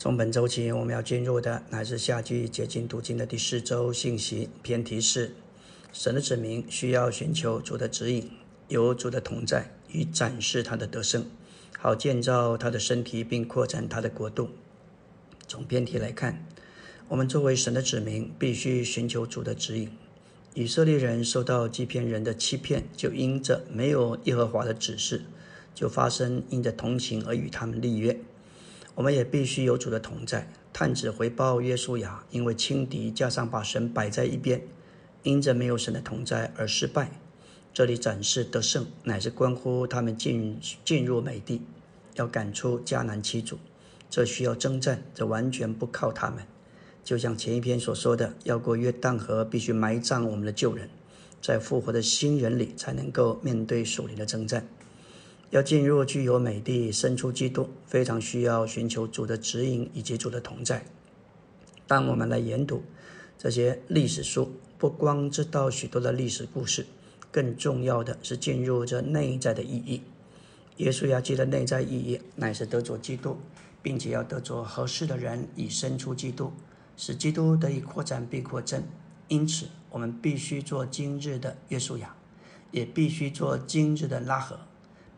从本周起，我们要进入的乃是夏季解经读经的第四周信息偏题是：神的子民需要寻求主的指引，有主的同在，以展示他的得胜，好建造他的身体，并扩展他的国度。从偏题来看，我们作为神的子民，必须寻求主的指引。以色列人受到欺骗人的欺骗，就因着没有耶和华的指示，就发生因着同情而与他们立约。我们也必须有主的同在。探子回报约书亚，因为轻敌加上把神摆在一边，因着没有神的同在而失败。这里展示得胜，乃是关乎他们进进入美地，要赶出迦南七族。这需要征战，这完全不靠他们。就像前一篇所说的，要过约旦河，必须埋葬我们的旧人，在复活的新人里，才能够面对属灵的征战。要进入具有美地、生出基督，非常需要寻求主的指引以及主的同在。当我们来研读这些历史书，不光知道许多的历史故事，更重要的是进入这内在的意义。耶稣要记得内在意义，乃是得着基督，并且要得着合适的人以生出基督，使基督得以扩展并扩增。因此，我们必须做今日的约书亚，也必须做今日的拉合。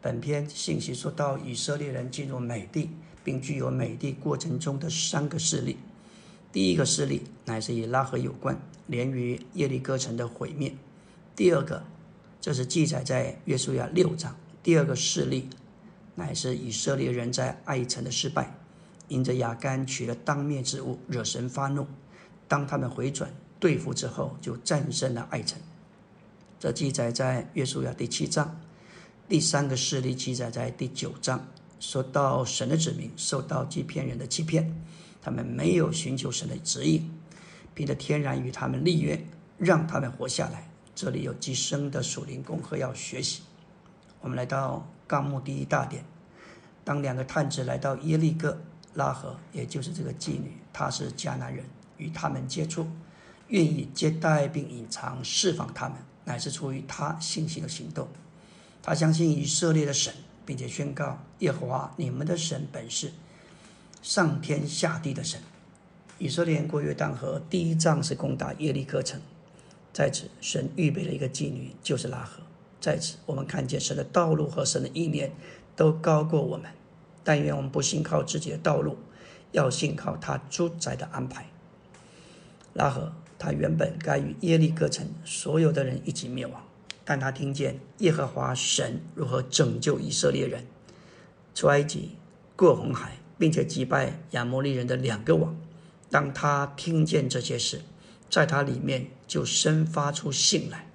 本篇信息说到以色列人进入美地，并具有美地过程中的三个事例。第一个事例乃是与拉合有关，连于耶利哥城的毁灭。第二个，这是记载在约书亚六章。第二个事例乃是以色列人在爱城的失败，因着亚干取了当面之物，惹神发怒。当他们回转对付之后，就战胜了爱城。这记载在约书亚第七章。第三个事例记载在第九章，说到神的子民受到欺骗人的欺骗，他们没有寻求神的指引，凭着天然与他们立约，让他们活下来。这里有极深的属灵功课要学习。我们来到纲目第一大点，当两个探子来到耶利哥拉合，也就是这个妓女，她是迦南人，与他们接触，愿意接待并隐藏释放他们，乃是出于他信心的行动。他相信以色列的神，并且宣告：“耶和华你们的神本是上天下地的神。”以色列人过约旦河，第一仗是攻打耶利哥城，在此神预备了一个妓女，就是拉合。在此，我们看见神的道路和神的意念都高过我们。但愿我们不信靠自己的道路，要信靠他主宰的安排。拉合他原本该与耶利哥城所有的人一起灭亡。但他听见耶和华神如何拯救以色列人出埃及、过红海，并且击败亚摩利人的两个王。当他听见这些事，在他里面就生发出信来。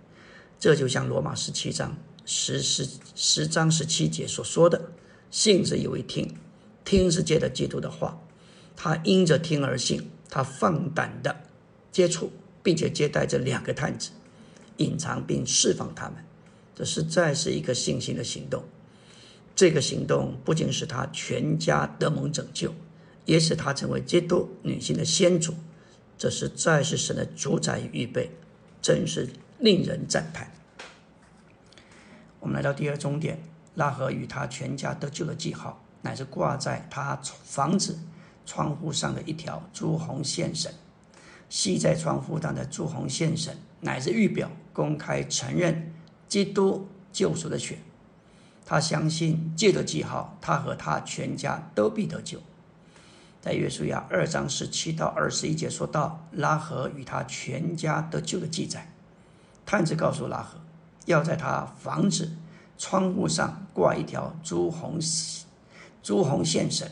这就像罗马十七章十十十章十七节所说的：“信是以为听，听是借着基督的话。他因着听而信，他放胆的接触，并且接待这两个探子。”隐藏并释放他们，这实在是一个信心的行动。这个行动不仅使他全家得蒙拯救，也使他成为基督女性的先祖。这实在是神的主宰与预备，真是令人赞叹。我们来到第二终点，拉合与他全家得救的记号，乃是挂在他房子窗户上的一条朱红线绳。系在窗户上的朱红线绳，乃是预表公开承认基督救赎的血。他相信借着记号，他和他全家都必得救。在约书亚二章十七到二十一节说到拉合与他全家得救的记载。探子告诉拉合，要在他房子窗户上挂一条朱红朱红线绳。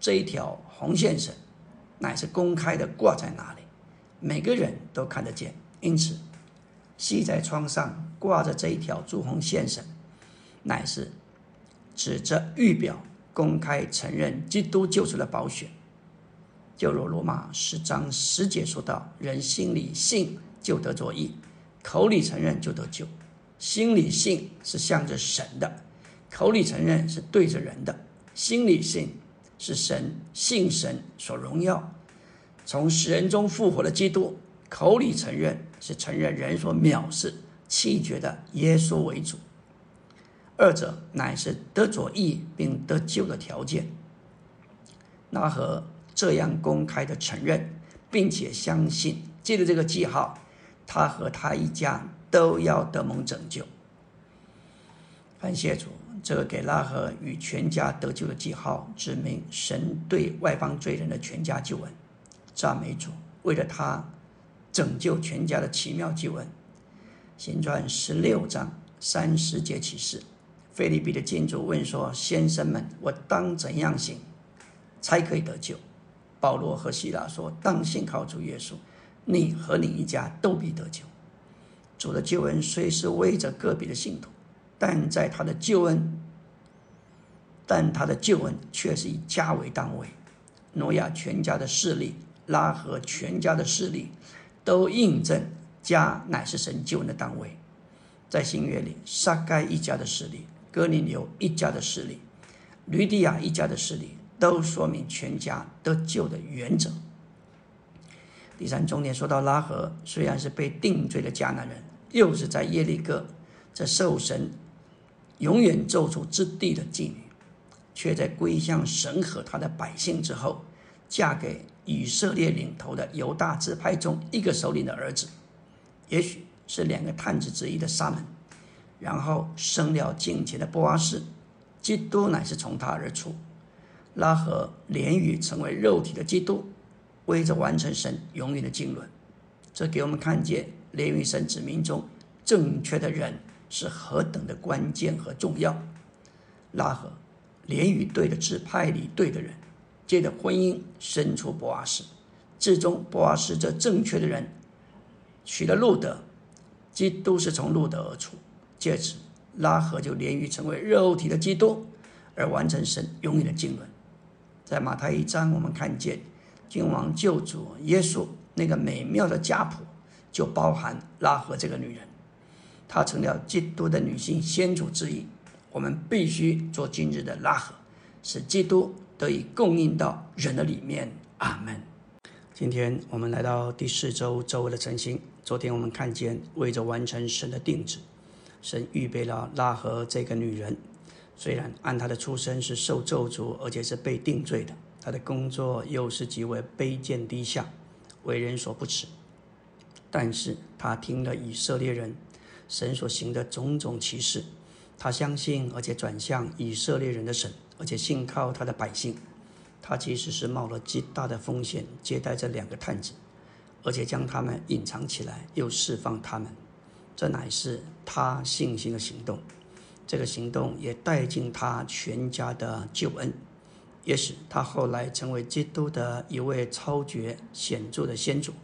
这一条红线绳乃是公开的挂在哪里？每个人都看得见，因此系在窗上挂着这一条朱红线绳，乃是指着预表公开承认基督救出了宝血。就如罗马十章十节说到：“人心里信就得着义，口里承认就得救。心里信是向着神的，口里承认是对着人的。心里信是神信神所荣耀。”从死人中复活的基督，口里承认是承认人所藐视、弃绝的耶稣为主，二者乃是得着义并得救的条件。那和这样公开的承认，并且相信，借着这个记号，他和他一家都要得蒙拯救。感谢主，这个给拉合与全家得救的记号，指明神对外邦罪人的全家救恩。赞美主，为了他拯救全家的奇妙祭文。行传十六章三十节启示。菲利比的建筑问说：“先生们，我当怎样行，才可以得救？”保罗和希拉说：“当信靠主耶稣，你和你一家都必得救。”主的救恩虽是为着个别的信徒，但在他的救恩，但他的救恩却是以家为单位。挪亚全家的势力，拉合全家的势力，都印证家乃是神救恩的单位。在新约里，撒该一家的势力。哥尼流一家的势力，吕底亚一家的势力，都说明全家得救的原则。第三重点说到拉合，虽然是被定罪的迦南人，又是在耶利哥这受神永远咒诅之地的妓女，却在归向神和他的百姓之后，嫁给以色列领头的犹大支派中一个首领的儿子，也许是两个探子之一的沙门。然后生了敬虔的波阿士，基督乃是从他而出。拉合连语成为肉体的基督，为着完成神永远的经纶。这给我们看见连于神子民中正确的人是何等的关键和重要。拉合连于对的支派里对的人，借着婚姻生出波阿士，至终波阿士这正确的人娶了路德，基督是从路德而出。借此，拉合就连于成为肉体的基督，而完成神永远的经纶。在马太一章，我们看见君王救主耶稣那个美妙的家谱，就包含拉合这个女人，她成了基督的女性先祖之一。我们必须做今日的拉合，使基督得以供应到人的里面。阿门。今天我们来到第四周周围的晨星。昨天我们看见为着完成神的定旨。神预备了拉合这个女人，虽然按她的出身是受咒诅，而且是被定罪的，她的工作又是极为卑贱低下，为人所不齿。但是她听了以色列人神所行的种种奇事，她相信，而且转向以色列人的神，而且信靠他的百姓。他其实是冒了极大的风险接待这两个探子，而且将他们隐藏起来，又释放他们。这乃是他信心的行动，这个行动也带进他全家的救恩，也使他后来成为基督的一位超绝显著的先祖。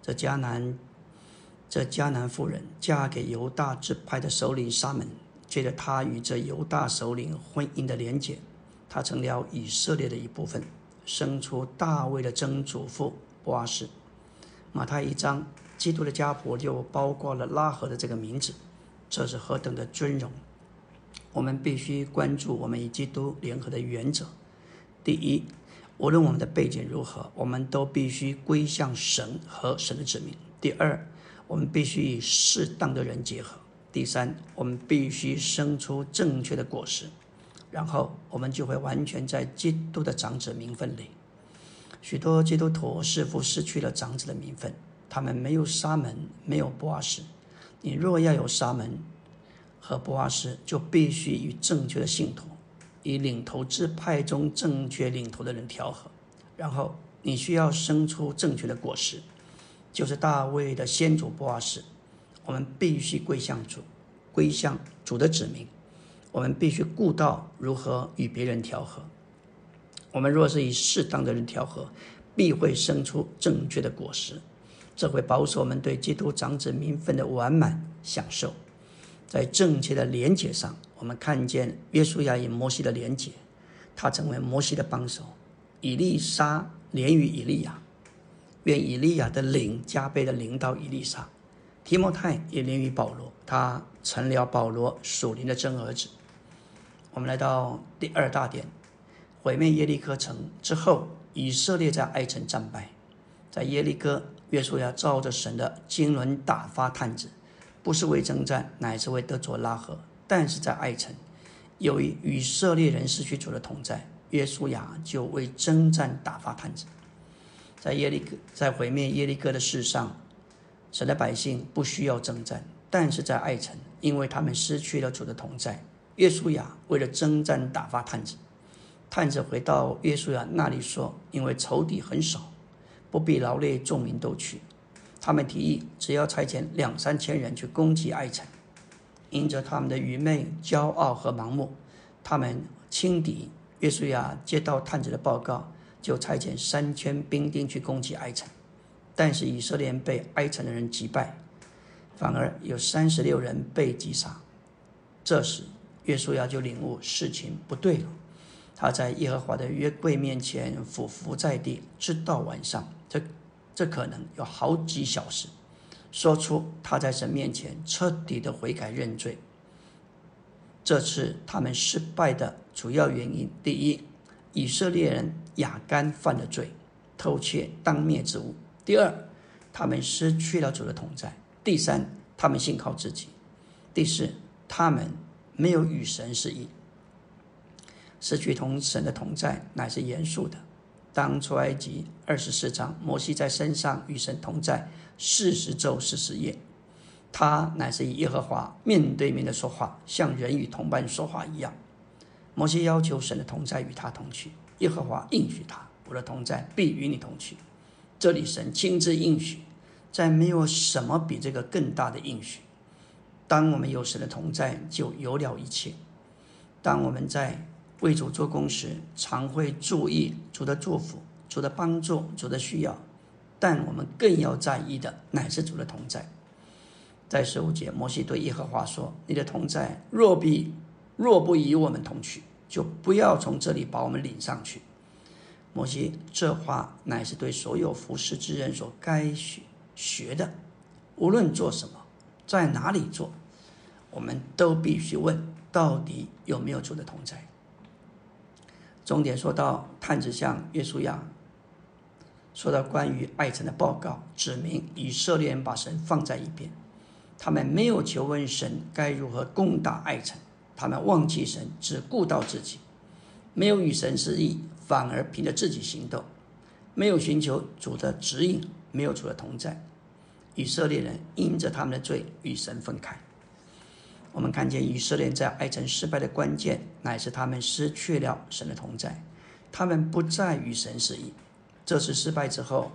这迦南，这迦南妇人嫁给犹大支派的首领沙门，借着他与这犹大首领婚姻的连结，他成了以色列的一部分，生出大卫的曾祖父波阿斯。马太一章。基督的家谱就包括了拉合的这个名字，这是何等的尊荣！我们必须关注我们与基督联合的原则。第一，无论我们的背景如何，我们都必须归向神和神的子民。第二，我们必须与适当的人结合。第三，我们必须生出正确的果实，然后我们就会完全在基督的长子名分里。许多基督徒似乎失去了长子的名分。他们没有沙门，没有波阿斯。你若要有沙门和波阿斯，就必须与正确的信徒，以领头之派中正确领头的人调和。然后你需要生出正确的果实，就是大卫的先祖波阿斯。我们必须归向主，归向主的子民。我们必须顾到如何与别人调和。我们若是以适当的人调和，必会生出正确的果实。这会保守我们对基督长子名分的完满享受。在正确的连结上，我们看见约书亚与摩西的连结，他成为摩西的帮手；以利沙连于以利亚，愿以利亚的灵加倍的领导以利沙；提摩太也连于保罗，他成了保罗属灵的真儿子。我们来到第二大点：毁灭耶利哥城之后，以色列在埃城战败，在耶利哥。约书亚照着神的经纶打发探子，不是为征战，乃是为得着拉合。但是在爱城，由于以色列人失去主的同在，约书亚就为征战打发探子。在耶利哥，在毁灭耶利哥的事上，神的百姓不需要征战；但是在爱城，因为他们失去了主的同在，约书亚为了征战打发探子。探子回到约书亚那里说：“因为仇敌很少，不必劳累众民都去。他们提议，只要差遣两三千人去攻击爱城。因着他们的愚昧、骄傲和盲目，他们轻敌。约书亚接到探子的报告，就差遣三千兵丁去攻击爱城。但是以色列被埃城的人击败，反而有三十六人被击杀。这时约书亚就领悟事情不对了。”他在耶和华的约柜面前俯伏在地，直到晚上，这这可能有好几小时，说出他在神面前彻底的悔改认罪。这次他们失败的主要原因：第一，以色列人亚干犯了罪，偷窃当灭之物；第二，他们失去了主的同在；第三，他们信靠自己；第四，他们没有与神是一。失去同神的同在乃是严肃的。当出埃及二十四章，摩西在山上与神同在四十周四十夜，他乃是以耶和华面对面的说话，像人与同伴说话一样。摩西要求神的同在与他同去，耶和华应许他：“我的同在必与你同去。”这里神亲自应许，再没有什么比这个更大的应许。当我们有神的同在，就有了一切。当我们在为主做工时，常会注意主的祝福、主的帮助、主的需要，但我们更要在意的乃是主的同在。在十五节，摩西对耶和华说：“你的同在若比若不与我们同去，就不要从这里把我们领上去。”摩西这话乃是对所有服侍之人所该学学的。无论做什么，在哪里做，我们都必须问：到底有没有主的同在？重点说到探子向约书亚说到关于爱城的报告，指明以色列人把神放在一边，他们没有求问神该如何攻打爱城，他们忘记神，只顾到自己，没有与神示意，反而凭着自己行动，没有寻求主的指引，没有主的同在，以色列人因着他们的罪与神分开。我们看见以色列在爱城失败的关键，乃是他们失去了神的同在，他们不再与神示意。这次失败之后，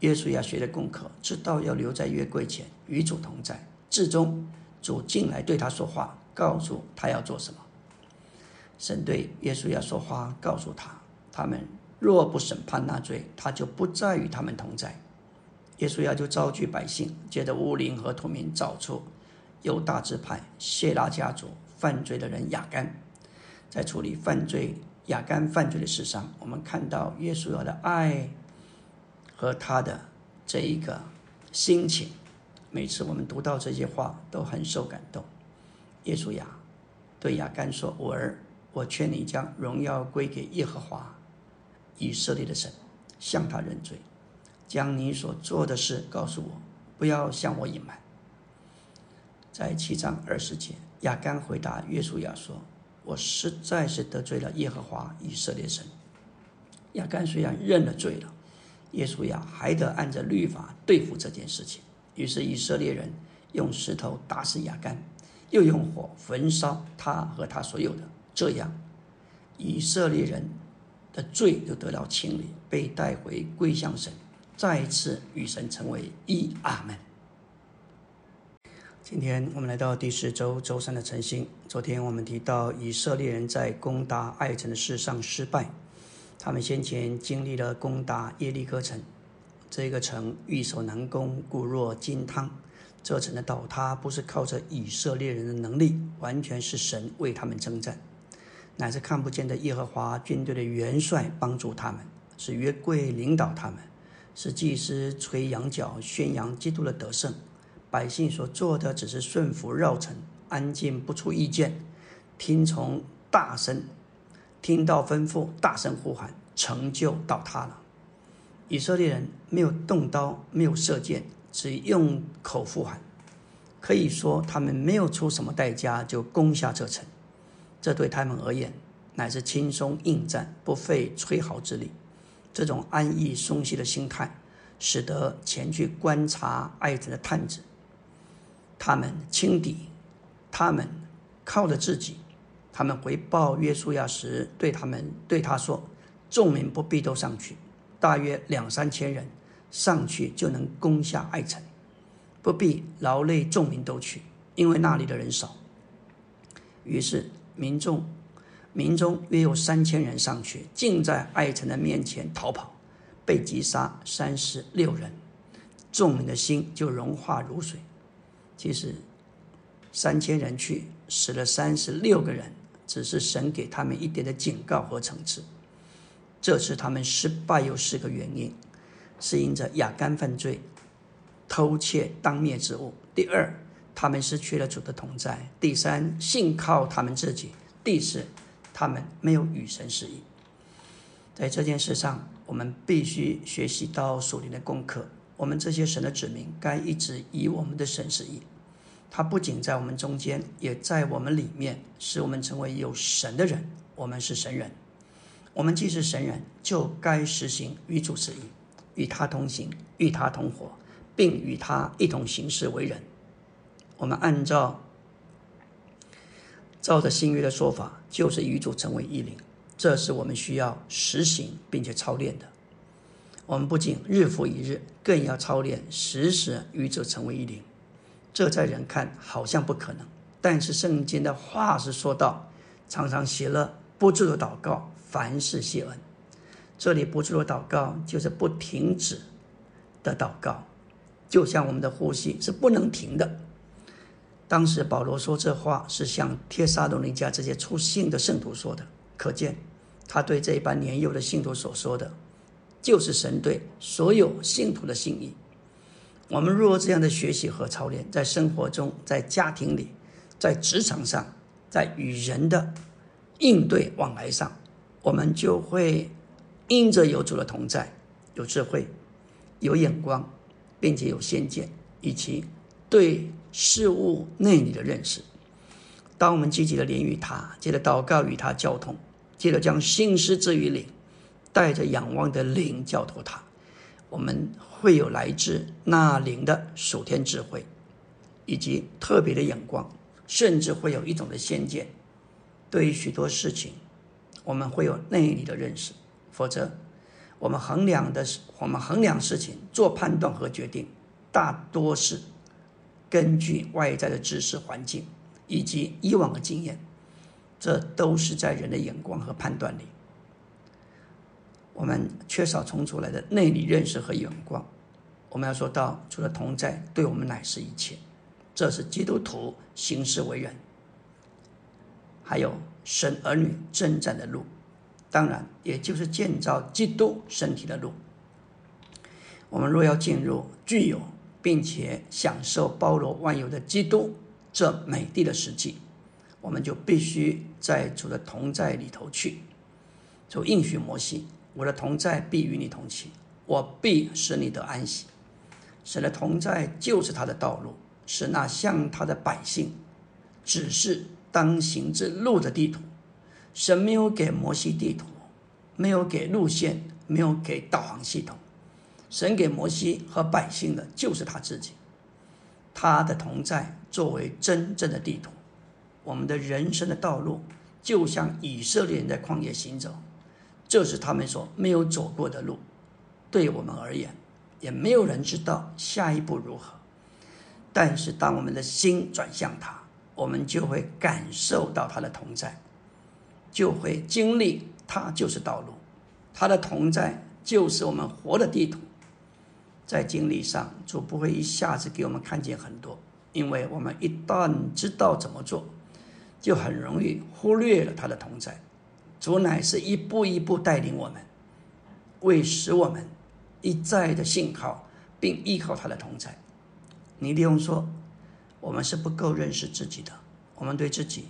耶稣亚学的功课，知道要留在约柜前与主同在。至终，主进来对他说话，告诉他要做什么。神对耶稣亚说话，告诉他：他们若不审判那罪，他就不再与他们同在。耶稣亚就召集百姓，借着乌灵和土民找出。犹大支派谢拉家族犯罪的人雅干，在处理犯罪雅干犯罪的事上，我们看到耶稣的爱和他的这一个心情。每次我们读到这些话，都很受感动。耶稣亚对雅干说：“我儿，我劝你将荣耀归给耶和华以色列的神，向他认罪，将你所做的事告诉我，不要向我隐瞒。”在七章二十节，亚干回答约书亚说：“我实在是得罪了耶和华以色列神。”亚干虽然认了罪了，耶稣亚还得按着律法对付这件事情。于是以色列人用石头打死亚干，又用火焚烧他和他所有的，这样以色列人的罪就得到清理，被带回归向神，再次与神成为一。阿门。今天我们来到第四周周三的晨星。昨天我们提到以色列人在攻打爱城的事上失败，他们先前经历了攻打耶利哥城，这个城易守难攻，固若金汤。这城的倒塌不是靠着以色列人的能力，完全是神为他们征战，乃是看不见的耶和华军队的元帅帮助他们，是约柜领导他们，是祭司吹羊角宣扬基督的得胜。百姓所做的只是顺服绕城，安静不出意见，听从大声，听到吩咐，大声呼喊，成就倒塌了。以色列人没有动刀，没有射箭，只用口呼喊，可以说他们没有出什么代价就攻下这城。这对他们而言，乃是轻松应战，不费吹毫之力。这种安逸松懈的心态，使得前去观察爱城的探子，他们轻敌，他们靠着自己。他们回报约书亚时，对他们对他说：“众民不必都上去，大约两三千人上去就能攻下爱城，不必劳累众民都去，因为那里的人少。”于是民众。民众约有三千人上去，竟在爱臣的面前逃跑，被击杀三十六人，众民的心就融化如水。其实，三千人去死了三十六个人，只是神给他们一点的警告和惩治。这次他们失败有四个原因：是因着亚干犯罪，偷窃当灭之物；第二，他们失去了主的同在；第三，信靠他们自己；第四。他们没有与神示意，在这件事上，我们必须学习到属灵的功课。我们这些神的子民，该一直以我们的神示意。他不仅在我们中间，也在我们里面，使我们成为有神的人。我们是神人，我们既是神人，就该实行与主适应，与他同行，与他同活，并与他一同行事为人。我们按照。照着新约的说法，就是与主成为一灵，这是我们需要实行并且操练的。我们不仅日复一日，更要操练时时与主成为一灵。这在人看好像不可能，但是圣经的话是说到，常常喜乐，不住的祷告，凡事谢恩。这里不住的祷告，就是不停止的祷告，就像我们的呼吸是不能停的。当时保罗说这话是向帖撒罗尼迦这些出信的圣徒说的，可见他对这一班年幼的信徒所说的，就是神对所有信徒的信意。我们若这样的学习和操练，在生活中、在家庭里、在职场上、在与人的应对往来上，我们就会因着有主的同在，有智慧、有眼光，并且有先见，以及对。事物内里的认识。当我们积极的连于他，接着祷告与他交通，接着将心思置于灵，带着仰望的灵交托他，我们会有来自那灵的属天智慧，以及特别的眼光，甚至会有一种的先见。对于许多事情，我们会有内里的认识。否则，我们衡量的是我们衡量事情、做判断和决定，大多是。根据外在的知识环境以及以往的经验，这都是在人的眼光和判断里，我们缺少从出来的内里认识和眼光。我们要说到，除了同在，对我们乃是一切。这是基督徒行事为人，还有神儿女征战的路，当然也就是建造基督身体的路。我们若要进入具有。并且享受包罗万有的基督这美丽的实际，我们就必须在主的同在里头去。主应许摩西：“我的同在必与你同行，我必使你得安息。”神的同在就是他的道路，是那向他的百姓指示当行之路的地图。神没有给摩西地图，没有给路线，没有给导航系统。神给摩西和百姓的就是他自己，他的同在作为真正的地图。我们的人生的道路就像以色列人在旷野行走，这是他们所没有走过的路。对我们而言，也没有人知道下一步如何。但是当我们的心转向他，我们就会感受到他的同在，就会经历他就是道路，他的同在就是我们活的地图。在经历上，主不会一下子给我们看见很多，因为我们一旦知道怎么做，就很容易忽略了他的同在。主乃是一步一步带领我们，为使我们一再的信靠并依靠他的同在。你利用说，我们是不够认识自己的，我们对自己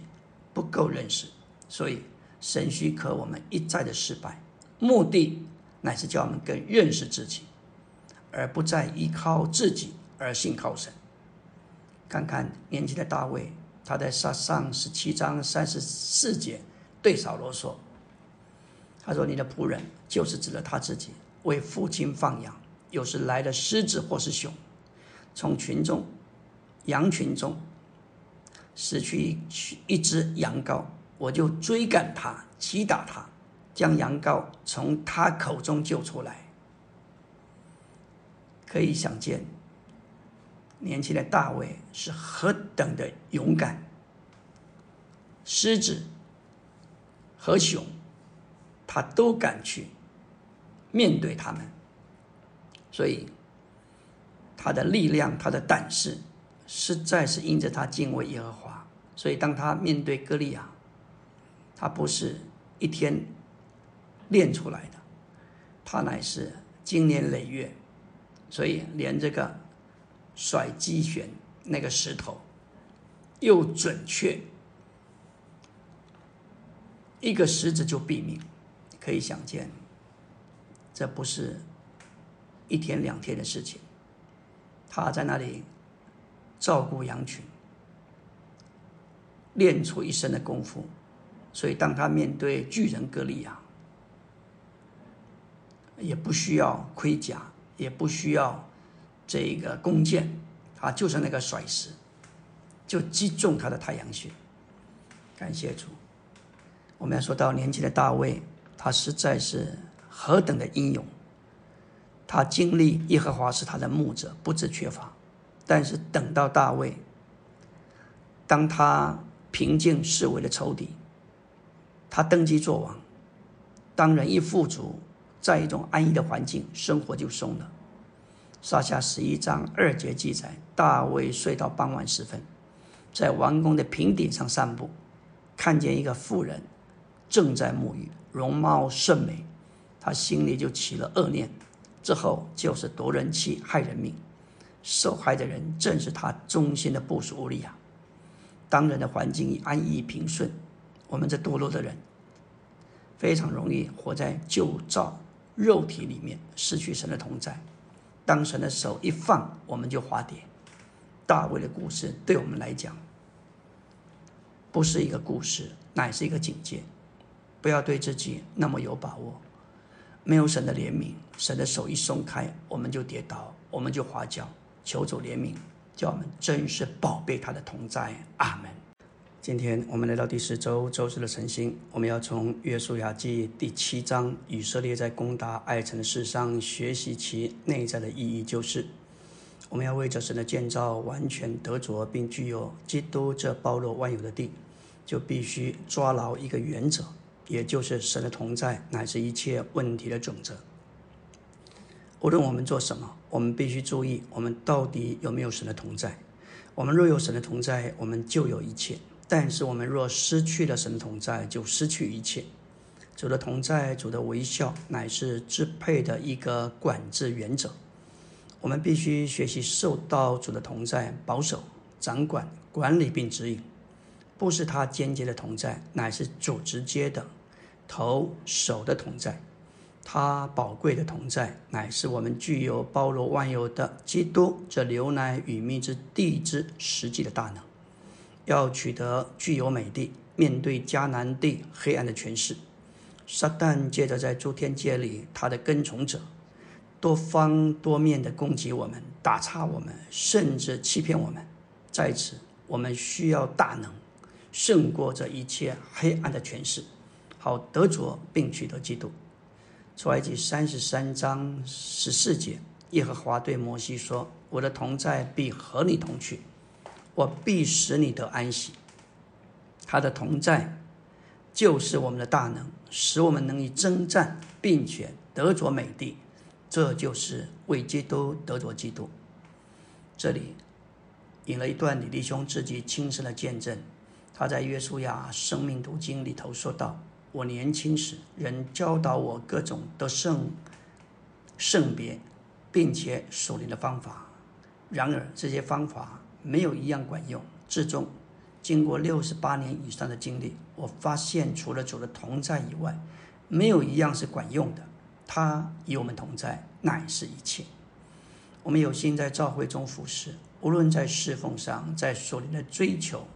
不够认识，所以神许可我们一再的失败，目的乃是叫我们更认识自己。而不再依靠自己，而信靠神。看看年轻的大卫，他在上上十七章三十四节对扫罗说：“他说：“你的仆人就是指了他自己，为父亲放羊，有时来了狮子或是熊，从群众羊群中失去一只羊羔，我就追赶他，击打他，将羊羔从他口中救出来。”可以想见，年轻的大卫是何等的勇敢。狮子和熊，他都敢去面对他们，所以他的力量、他的胆识，实在是因着他敬畏耶和华。所以当他面对歌利亚，他不是一天练出来的，他乃是经年累月。所以连这个甩击旋那个石头又准确，一个石子就毙命，可以想见，这不是一天两天的事情。他在那里照顾羊群，练出一身的功夫，所以当他面对巨人格利亚，也不需要盔甲。也不需要这个弓箭，他就是那个甩石，就击中他的太阳穴。感谢主。我们要说到年轻的大卫，他实在是何等的英勇。他经历耶和华是他的牧者，不致缺乏。但是等到大卫，当他平静视为的仇敌，他登基做王，当人一富足。在一种安逸的环境，生活就松了。撒下十一章二节记载，大卫睡到傍晚时分，在王宫的平顶上散步，看见一个妇人正在沐浴，容貌甚美，他心里就起了恶念。之后就是夺人妻害人命，受害的人正是他忠心的部属乌利亚。当人的环境安逸平顺，我们这堕落的人非常容易活在旧造。肉体里面失去神的同在，当神的手一放，我们就滑跌。大卫的故事对我们来讲，不是一个故事，乃是一个警戒。不要对自己那么有把握。没有神的怜悯，神的手一松开，我们就跌倒，我们就滑脚。求主怜悯，叫我们真是宝贝他的同在。阿门。今天我们来到第十周周日的晨星，我们要从约书亚记第七章以色列在攻打爱城的事上学习其内在的意义，就是我们要为着神的建造完全得着并具有基督这包罗万有的地，就必须抓牢一个原则，也就是神的同在乃是一切问题的准则。无论我们做什么，我们必须注意我们到底有没有神的同在。我们若有神的同在，我们就有一切。但是我们若失去了神同在，就失去一切。主的同在，主的微笑，乃是支配的一个管制原则。我们必须学习受到主的同在，保守、掌管、管理并指引。不是他间接的同在，乃是主直接的头手的同在。他宝贵的同在，乃是我们具有包罗万有的基督这牛奶与蜜之地之实际的大能。要取得具有美地，面对迦南地黑暗的权势，撒旦借着在诸天界里，他的跟从者多方多面的攻击我们，打岔我们，甚至欺骗我们。在此，我们需要大能，胜过这一切黑暗的权势，好得着并取得基督。出埃及三十三章十四节，耶和华对摩西说：“我的同在必和你同去。”我必使你得安息。他的同在，就是我们的大能，使我们能以征战，并且得着美地。这就是为基督得着基督。这里引了一段李弟兄自己亲身的见证。他在约书亚生命读经里头说道：“我年轻时，人教导我各种得胜、圣别，并且属灵的方法。然而这些方法。”没有一样管用。至终，经过六十八年以上的经历，我发现除了主的同在以外，没有一样是管用的。他与我们同在，乃是一切。我们有心在教会中服侍，无论在侍奉上，在所灵的追求，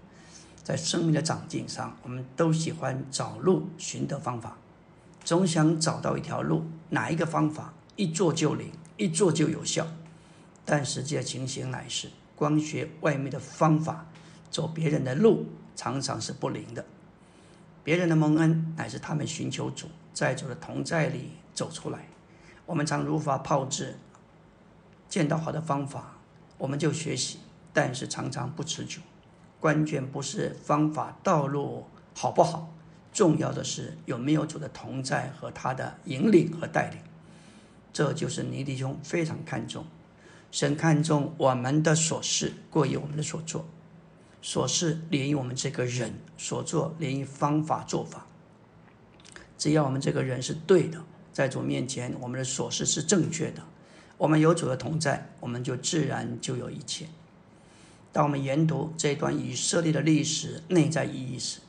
在生命的长进上，我们都喜欢找路、寻得方法。总想找到一条路，哪一个方法一做就灵，一做就有效。但实际的情形乃是，光学外面的方法，走别人的路，常常是不灵的。别人的蒙恩，乃是他们寻求主，在主的同在里走出来。我们常如法炮制，见到好的方法，我们就学习，但是常常不持久。关键不是方法道路好不好，重要的是有没有主的同在和他的引领和带领。这就是尼弟兄非常看重。神看重我们的所事过于我们的所做，所事连于我们这个人所做连于方法做法。只要我们这个人是对的，在主面前我们的所事是正确的，我们有主的同在，我们就自然就有一切。当我们研读这段以色列的历史内在意义时，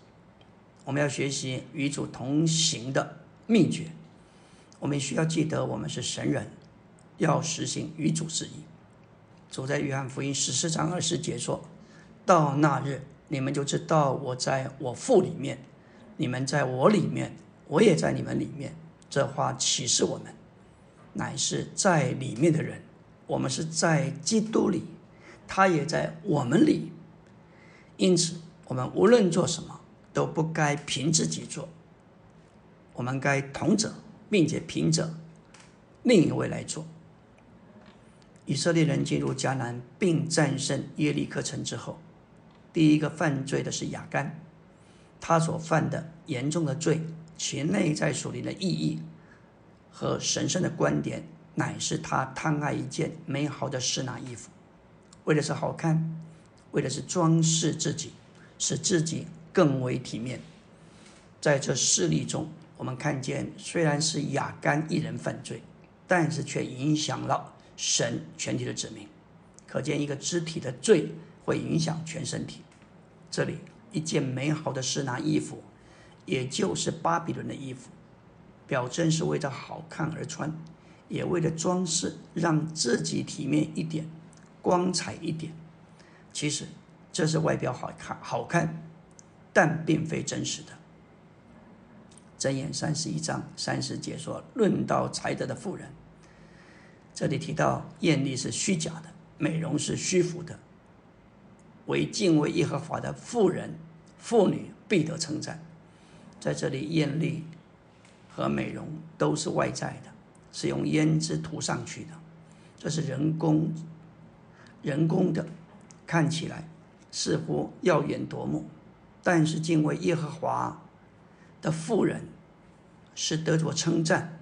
我们要学习与主同行的秘诀。我们需要记得，我们是神人，要实行与主之意。主在约翰福音十四章二十节说：“到那日，你们就知道我在我父里面，你们在我里面，我也在你们里面。”这话启示我们，乃是在里面的人。我们是在基督里，他也在我们里。因此，我们无论做什么，都不该凭自己做，我们该同着，并且凭着另一位来做。以色列人进入迦南并战胜耶利克城之后，第一个犯罪的是亚干，他所犯的严重的罪，其内在属灵的意义和神圣的观点，乃是他贪爱一件美好的示拿衣服，为的是好看，为的是装饰自己，使自己更为体面。在这事例中，我们看见虽然是亚干一人犯罪，但是却影响了。神全体的子民，可见一个肢体的罪会影响全身体。这里一件美好的示拿衣服，也就是巴比伦的衣服，表征是为了好看而穿，也为了装饰，让自己体面一点、光彩一点。其实这是外表好看，好看，但并非真实的。箴言三十一章三十节说：“论到才德的妇人。”这里提到艳丽是虚假的，美容是虚浮的。为敬畏耶和华的妇人、妇女必得称赞。在这里，艳丽和美容都是外在的，是用胭脂涂上去的，这是人工、人工的，看起来似乎耀眼夺目。但是敬畏耶和华的妇人是得着称赞。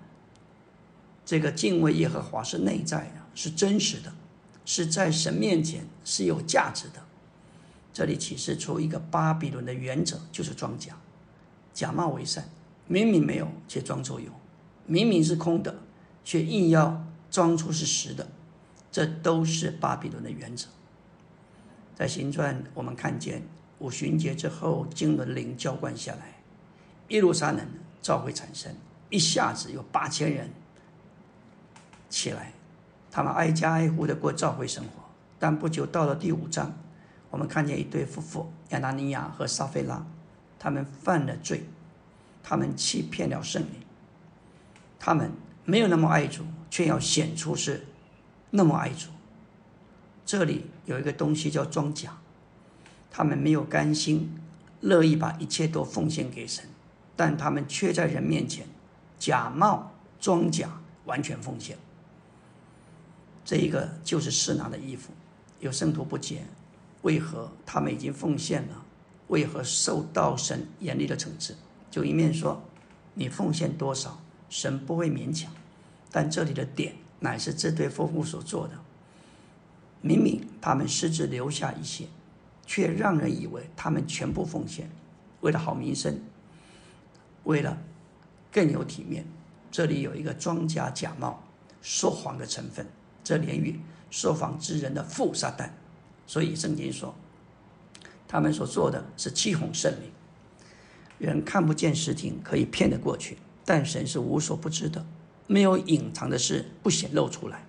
这个敬畏耶和华是内在的，是真实的，是在神面前是有价值的。这里启示出一个巴比伦的原则，就是装假，假冒为善，明明没有却装作有，明明是空的，却硬要装出是实的，这都是巴比伦的原则。在行传，我们看见五旬节之后，经纶灵浇灌下来，耶路撒冷召会产生，一下子有八千人。起来，他们挨家挨户的过教会生活。但不久到了第五章，我们看见一对夫妇亚拿尼亚和撒菲拉，他们犯了罪，他们欺骗了圣灵，他们没有那么爱主，却要显出是那么爱主。这里有一个东西叫装假，他们没有甘心，乐意把一切都奉献给神，但他们却在人面前假冒装假，完全奉献。这一个就是示拿的衣服，有圣徒不解，为何他们已经奉献了，为何受到神严厉的惩治？就一面说，你奉献多少，神不会勉强，但这里的点乃是这对夫妇所做的。明明他们私自留下一些，却让人以为他们全部奉献，为了好名声，为了更有体面。这里有一个庄家假冒、说谎的成分。这连于受访之人的负撒旦，所以圣经说，他们所做的是欺哄圣灵。人看不见实情，可以骗得过去，但神是无所不知的，没有隐藏的事不显露出来。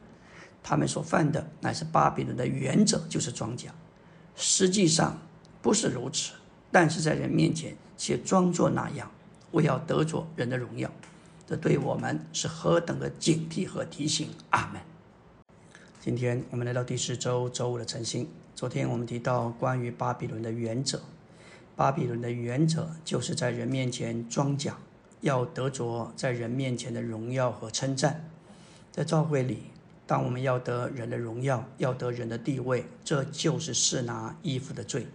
他们所犯的乃是巴比伦的原则，就是庄稼。实际上不是如此，但是在人面前却装作那样，为要得着人的荣耀。这对我们是何等的警惕和提醒！阿门。今天我们来到第四周周五的晨星。昨天我们提到关于巴比伦的原则，巴比伦的原则就是在人面前装假，要得着在人面前的荣耀和称赞。在教会里，当我们要得人的荣耀，要得人的地位，这就是是拿衣服的罪。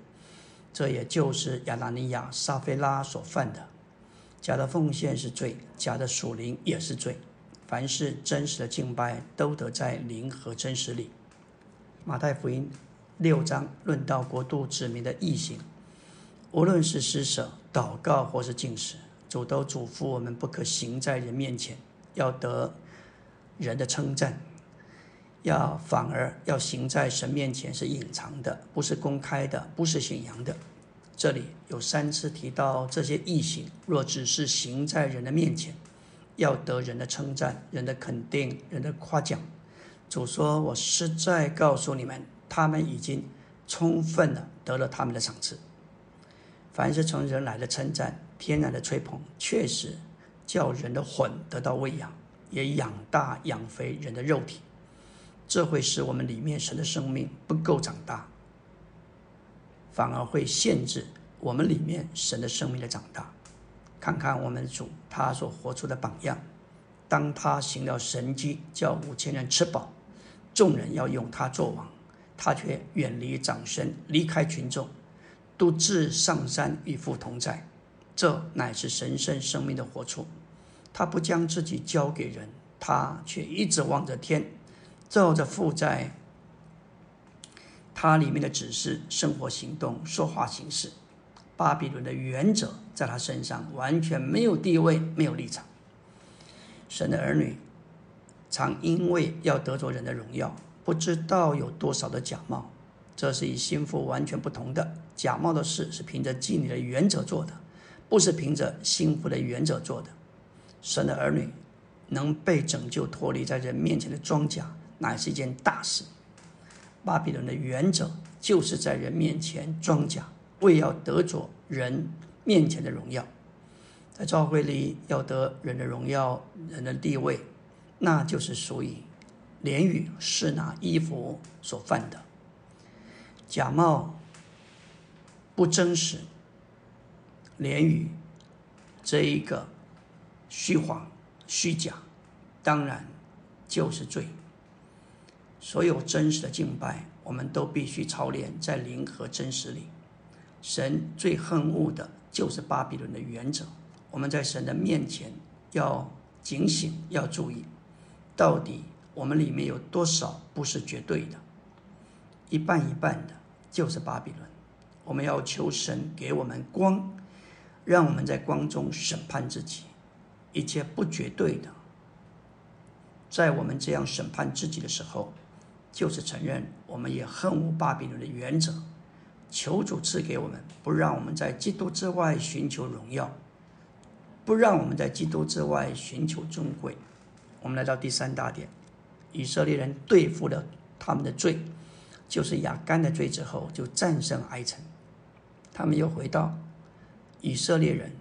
这也就是亚拿尼亚、撒菲拉所犯的。假的奉献是罪，假的属灵也是罪。凡是真实的敬拜，都得在灵和真实里。马太福音六章论到国度指明的义行，无论是施舍、祷告或是进食，主都嘱咐我们不可行在人面前，要得人的称赞，要反而要行在神面前是隐藏的，不是公开的，不是显扬的。这里有三次提到这些异行，若只是行在人的面前，要得人的称赞、人的肯定、人的夸奖。主说：“我实在告诉你们，他们已经充分的得了他们的赏赐。凡是从人来的称赞、天然的吹捧，确实叫人的魂得到喂养，也养大养肥人的肉体。这会使我们里面神的生命不够长大。”反而会限制我们里面神的生命的长大。看看我们主，他所活出的榜样。当他行了神迹，叫五千人吃饱，众人要用他做王，他却远离掌声，离开群众，独自上山与父同在。这乃是神圣生命的活出。他不将自己交给人，他却一直望着天，照着父在。他里面的指示、生活、行动、说话、行事，巴比伦的原则在他身上完全没有地位、没有立场。神的儿女常因为要得着人的荣耀，不知道有多少的假冒，这是与心腹完全不同的。假冒的事是凭着妓女的原则做的，不是凭着心腹的原则做的。神的儿女能被拯救脱离在人面前的装甲，乃是一件大事。巴比伦的原则就是在人面前装假，为要得着人面前的荣耀。在教会里要得人的荣耀、人的地位，那就是属于连语是拿衣服所犯的假冒、不真实、连语这一个虚谎、虚假，当然就是罪。所有真实的敬拜，我们都必须操练在灵和真实里。神最恨恶的就是巴比伦的原则。我们在神的面前要警醒，要注意，到底我们里面有多少不是绝对的，一半一半的，就是巴比伦。我们要求神给我们光，让我们在光中审判自己，一切不绝对的，在我们这样审判自己的时候。就是承认我们也恨恶巴比伦的原则，求主赐给我们，不让我们在基督之外寻求荣耀，不让我们在基督之外寻求尊贵。我们来到第三大点，以色列人对付了他们的罪，就是亚干的罪之后，就战胜埃城，他们又回到以色列人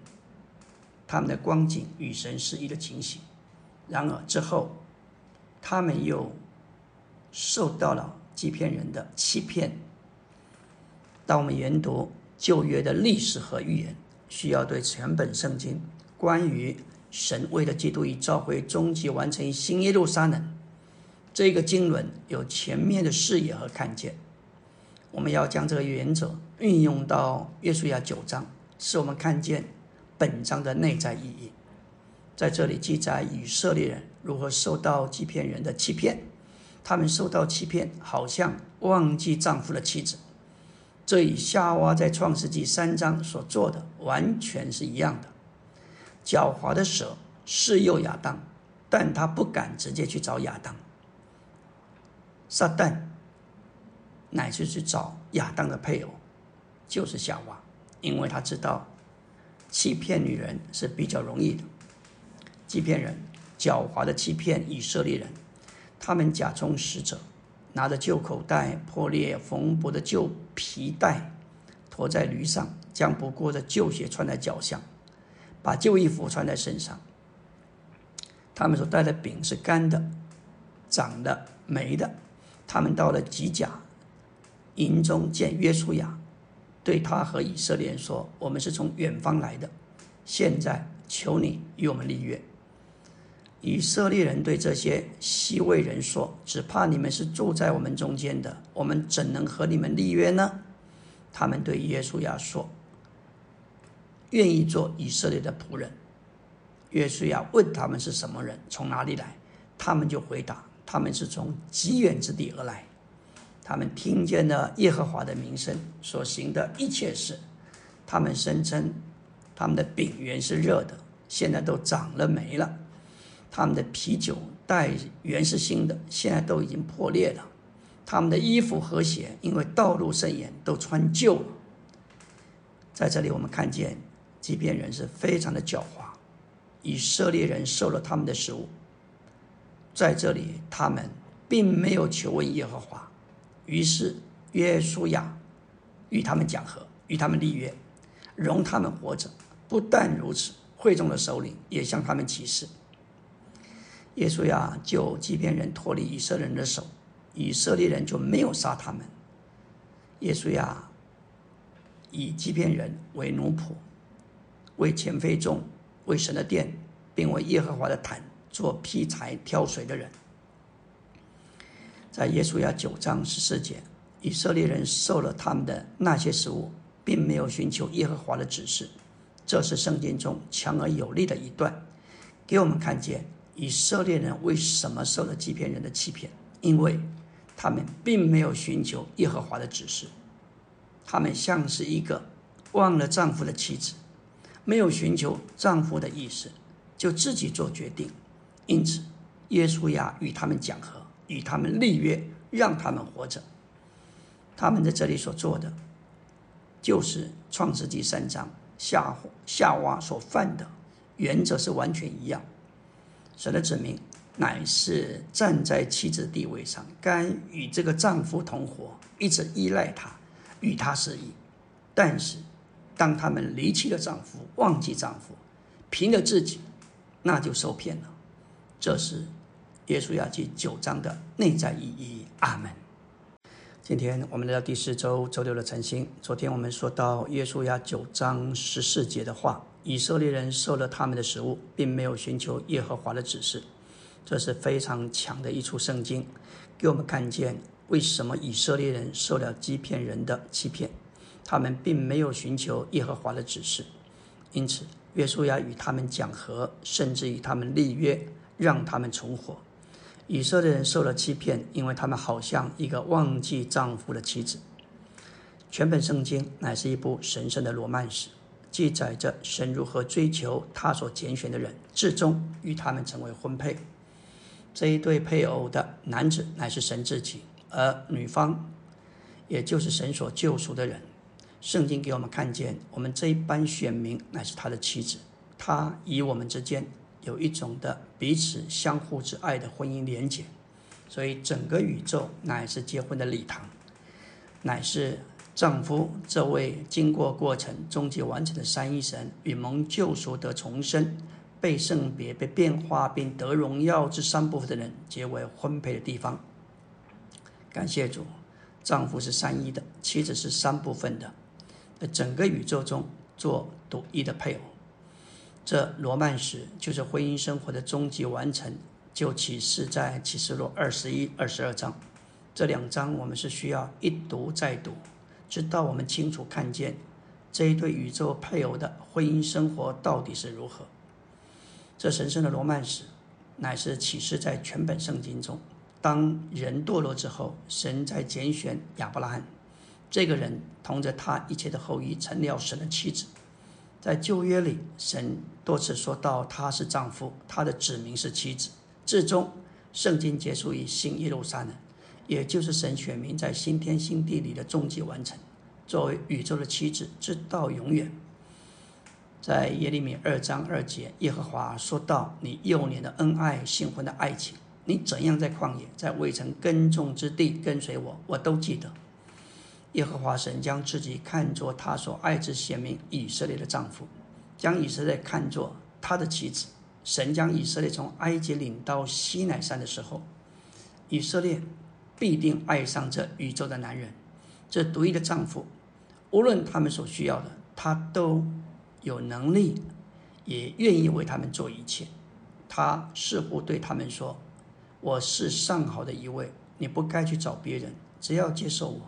他们的光景与神失一的情形。然而之后，他们又。受到了欺骗人的欺骗。当我们研读旧约的历史和预言，需要对全本圣经关于神为了基督以召回终极完成新耶路撒冷这个经纶有全面的视野和看见。我们要将这个原则运用到约书亚九章，使我们看见本章的内在意义。在这里记载以色列人如何受到欺骗人的欺骗。他们受到欺骗，好像忘记丈夫的妻子，这与夏娃在创世纪三章所做的完全是一样的。狡猾的蛇试诱亚当，但他不敢直接去找亚当。撒旦乃是去找亚当的配偶，就是夏娃，因为他知道欺骗女人是比较容易的。欺骗人，狡猾的欺骗以色列人。他们假充使者，拿着旧口袋、破裂缝补的旧皮带，驮在驴上，将不过的旧鞋穿在脚下，把旧衣服穿在身上。他们所带的饼是干的、长的、霉的。他们到了吉甲营中见约书亚，对他和以色列人说：“我们是从远方来的，现在求你与我们立约。”以色列人对这些西魏人说：“只怕你们是住在我们中间的，我们怎能和你们立约呢？”他们对耶稣亚说：“愿意做以色列的仆人。”约书亚问他们是什么人，从哪里来，他们就回答：“他们是从极远之地而来。”他们听见了耶和华的名声所行的一切事。他们声称，他们的饼原是热的，现在都长了霉了。他们的啤酒袋原是新的，现在都已经破裂了。他们的衣服和鞋因为道路甚严，都穿旧了。在这里，我们看见即便人是非常的狡猾，以色列人受了他们的食物。在这里，他们并没有求问耶和华，于是约书亚与他们讲和，与他们立约，容他们活着。不但如此，会众的首领也向他们起誓。耶稣亚救基遍人脱离以色列人的手，以色列人就没有杀他们。耶稣亚以基遍人为奴仆，为前非众，为神的殿，并为耶和华的坛做劈柴挑水的人。在耶稣亚九章十四节，以色列人受了他们的那些食物，并没有寻求耶和华的指示。这是圣经中强而有力的一段，给我们看见。以色列人为什么受了欺骗人的欺骗？因为他们并没有寻求耶和华的指示，他们像是一个忘了丈夫的妻子，没有寻求丈夫的意思，就自己做决定。因此，耶稣亚与他们讲和，与他们立约，让他们活着。他们在这里所做的，就是创世纪三章夏夏娃所犯的，原则是完全一样。神的子民乃是站在妻子地位上，该与这个丈夫同活，一直依赖他，与他适宜。但是，当他们离弃了丈夫，忘记丈夫，凭着自己，那就受骗了。这是耶稣要记九章的内在意义。阿门。今天我们来到第四周周六的晨星。昨天我们说到耶稣亚九章十四节的话。以色列人受了他们的食物，并没有寻求耶和华的指示，这是非常强的一处圣经，给我们看见为什么以色列人受了欺骗人的欺骗，他们并没有寻求耶和华的指示，因此约书亚与他们讲和，甚至与他们立约，让他们重活。以色列人受了欺骗，因为他们好像一个忘记丈夫的妻子。全本圣经乃是一部神圣的罗曼史。记载着神如何追求他所拣选的人，最终与他们成为婚配。这一对配偶的男子乃是神自己，而女方也就是神所救赎的人。圣经给我们看见，我们这一班选民乃是他的妻子，他与我们之间有一种的彼此相互之爱的婚姻连结。所以整个宇宙乃是结婚的礼堂，乃是。丈夫这位经过过程、终极完成的三一神，与蒙救赎得重生、被圣别、被变化并得荣耀这三部分的人结为婚配的地方。感谢主，丈夫是三一的，妻子是三部分的，在整个宇宙中做独一的配偶。这罗曼史就是婚姻生活的终极完成，就启示在启示录二十一、二十二章。这两章我们是需要一读再读。直到我们清楚看见这一对宇宙配偶的婚姻生活到底是如何。这神圣的罗曼史乃是启示在全本圣经中。当人堕落之后，神在拣选亚伯拉罕，这个人同着他一切的后裔成了神的妻子。在旧约里，神多次说到他是丈夫，他的子民是妻子。至终，圣经结束于新耶路撒冷。也就是神选民在新天新地里的终极完成，作为宇宙的妻子，直到永远。在耶利米二章二节，耶和华说道：“你幼年的恩爱，新婚的爱情，你怎样在旷野，在未曾耕种之地跟随我，我都记得。”耶和华神将自己看作他所爱之显明以色列的丈夫，将以色列看作他的妻子，神将以色列从埃及领到西奈山的时候，以色列必定爱上这宇宙的男人，这独一的丈夫。无论他们所需要的，他都有能力，也愿意为他们做一切。他似乎对他们说：“我是上好的一位，你不该去找别人，只要接受我。”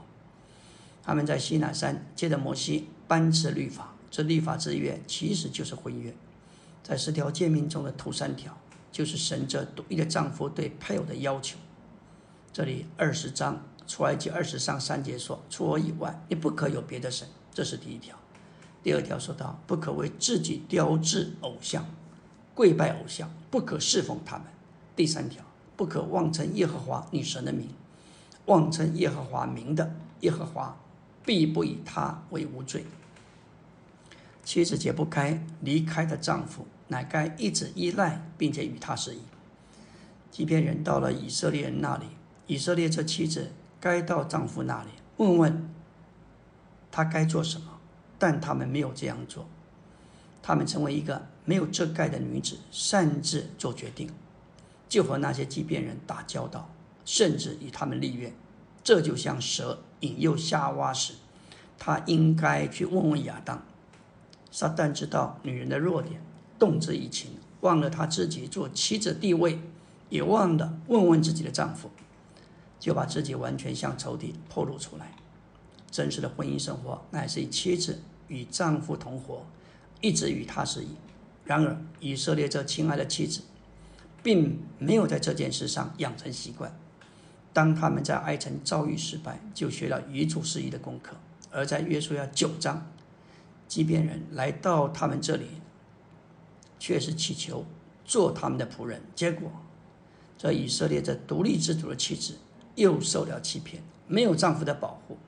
他们在西南山接着摩西颁赐律法，这律法之约其实就是婚约。在十条诫命中的头三条，就是神这独一的丈夫对配偶的要求。这里二十章出埃及二十章三节说：“除我以外，你不可有别的神。”这是第一条。第二条说到：“不可为自己雕制偶像，跪拜偶像，不可侍奉他们。”第三条：“不可妄称耶和华女神的名，妄称耶和华名的，耶和华必不以他为无罪。”妻子解不开离开的丈夫。乃该一直依赖，并且与他适宜。即便人到了以色列人那里，以色列这妻子该到丈夫那里问问他该做什么，但他们没有这样做。他们成为一个没有遮盖的女子，擅自做决定，就和那些畸变人打交道，甚至与他们立约。这就像蛇引诱夏娃时，他应该去问问亚当。撒旦知道女人的弱点。动之以情，忘了他自己做妻子地位，也忘了问问自己的丈夫，就把自己完全向仇敌透露出来。真实的婚姻生活乃是以妻子与丈夫同活，一直与他是一。然而，以色列这亲爱的妻子，并没有在这件事上养成习惯。当他们在埃城遭遇失败，就学了与主事宜的功课。而在约书亚九章，即便人来到他们这里。却是祈求做他们的仆人，结果这以色列这独立自主的妻子又受了欺骗，没有丈夫的保护。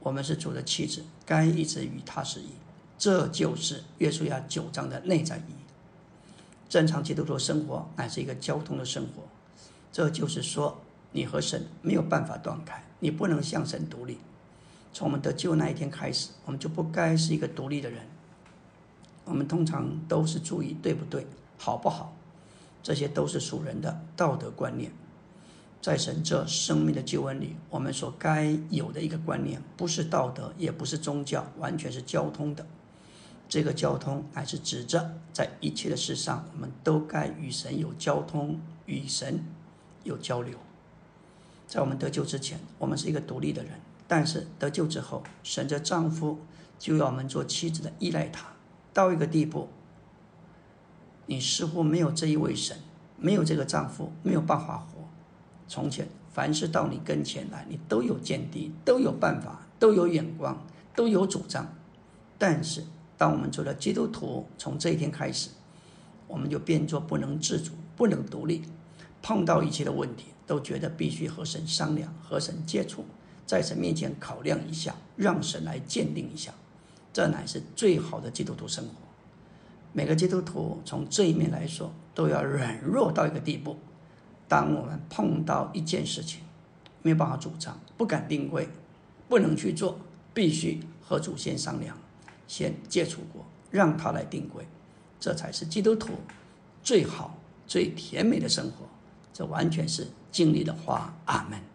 我们是主的妻子，该一直与他是一，这就是约书亚九章的内在意义。正常基督徒生活乃是一个交通的生活，这就是说，你和神没有办法断开，你不能向神独立。从我们得救那一天开始，我们就不该是一个独立的人。我们通常都是注意对不对、好不好，这些都是属人的道德观念。在神这生命的救恩里，我们所该有的一个观念，不是道德，也不是宗教，完全是交通的。这个交通乃是指着在一切的事上，我们都该与神有交通，与神有交流。在我们得救之前，我们是一个独立的人；但是得救之后，神这丈夫就要我们做妻子的依赖他。到一个地步，你似乎没有这一位神，没有这个丈夫，没有办法活。从前，凡是到你跟前来，你都有见地，都有办法，都有眼光，都有主张。但是，当我们做了基督徒，从这一天开始，我们就变作不能自主、不能独立，碰到一切的问题，都觉得必须和神商量、和神接触，在神面前考量一下，让神来鉴定一下。这乃是最好的基督徒生活。每个基督徒从这一面来说，都要软弱到一个地步。当我们碰到一件事情，没有办法主张，不敢定规，不能去做，必须和祖先商量，先接触过，让他来定规，这才是基督徒最好、最甜美的生活。这完全是经历的话，阿门。